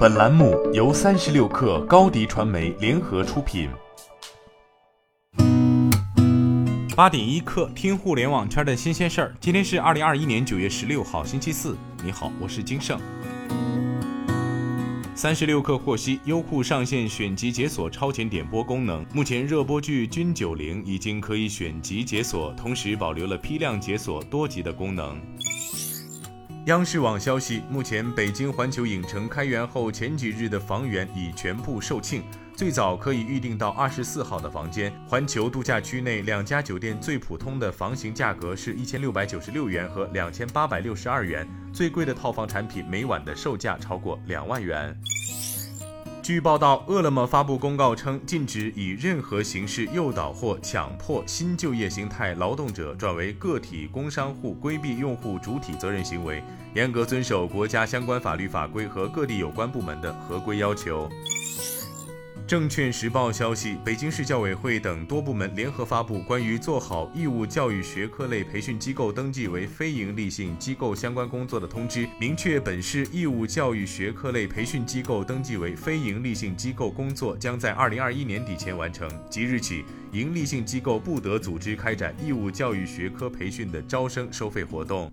本栏目由三十六氪高低传媒联合出品。八点一刻，听互联网圈的新鲜事儿。今天是二零二一年九月十六号，星期四。你好，我是金盛。三十六氪获悉，优酷上线选集解锁超前点播功能，目前热播剧《君九龄》已经可以选集解锁，同时保留了批量解锁多集的功能。央视网消息，目前北京环球影城开园后前几日的房源已全部售罄，最早可以预订到二十四号的房间。环球度假区内两家酒店最普通的房型价格是一千六百九十六元和两千八百六十二元。最贵的套房产品每晚的售价超过两万元。据报道，饿了么发布公告称，禁止以任何形式诱导或强迫新就业形态劳动者转为个体工商户，规避用户主体责任行为，严格遵守国家相关法律法规和各地有关部门的合规要求。证券时报消息，北京市教委会等多部门联合发布关于做好义务教育学科类培训机构登记为非营利性机构相关工作的通知，明确本市义务教育学科类培训机构登记为非营利性机构工作将在二零二一年底前完成。即日起，营利性机构不得组织开展义务教育学科培训的招生收费活动。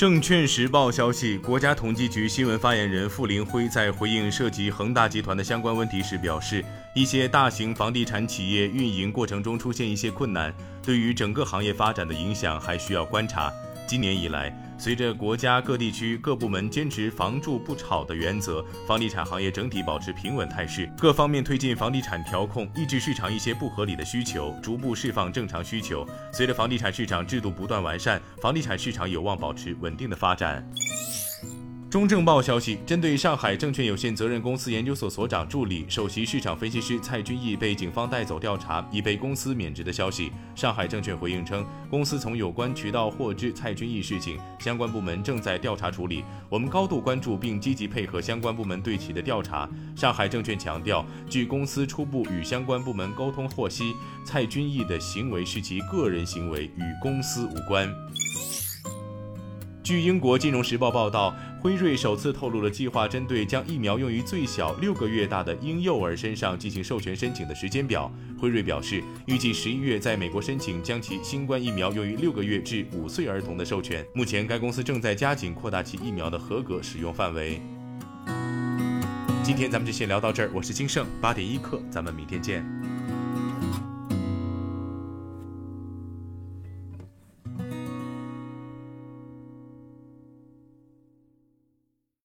证券时报消息，国家统计局新闻发言人傅林辉在回应涉及恒大集团的相关问题时表示，一些大型房地产企业运营过程中出现一些困难，对于整个行业发展的影响还需要观察。今年以来，随着国家各地区各部门坚持“房住不炒”的原则，房地产行业整体保持平稳态势，各方面推进房地产调控，抑制市场一些不合理的需求，逐步释放正常需求。随着房地产市场制度不断完善，房地产市场有望保持稳定的发展。中证报消息，针对上海证券有限责任公司研究所所长助理、首席市场分析师蔡君毅被警方带走调查，已被公司免职的消息，上海证券回应称，公司从有关渠道获知蔡君毅事情，相关部门正在调查处理，我们高度关注并积极配合相关部门对其的调查。上海证券强调，据公司初步与相关部门沟通获悉，蔡君毅的行为是其个人行为，与公司无关。据英国金融时报报道，辉瑞首次透露了计划针对将疫苗用于最小六个月大的婴幼儿身上进行授权申请的时间表。辉瑞表示，预计十一月在美国申请将其新冠疫苗用于六个月至五岁儿童的授权。目前，该公司正在加紧扩大其疫苗的合格使用范围。今天咱们就先聊到这儿，我是金盛八点一刻，咱们明天见。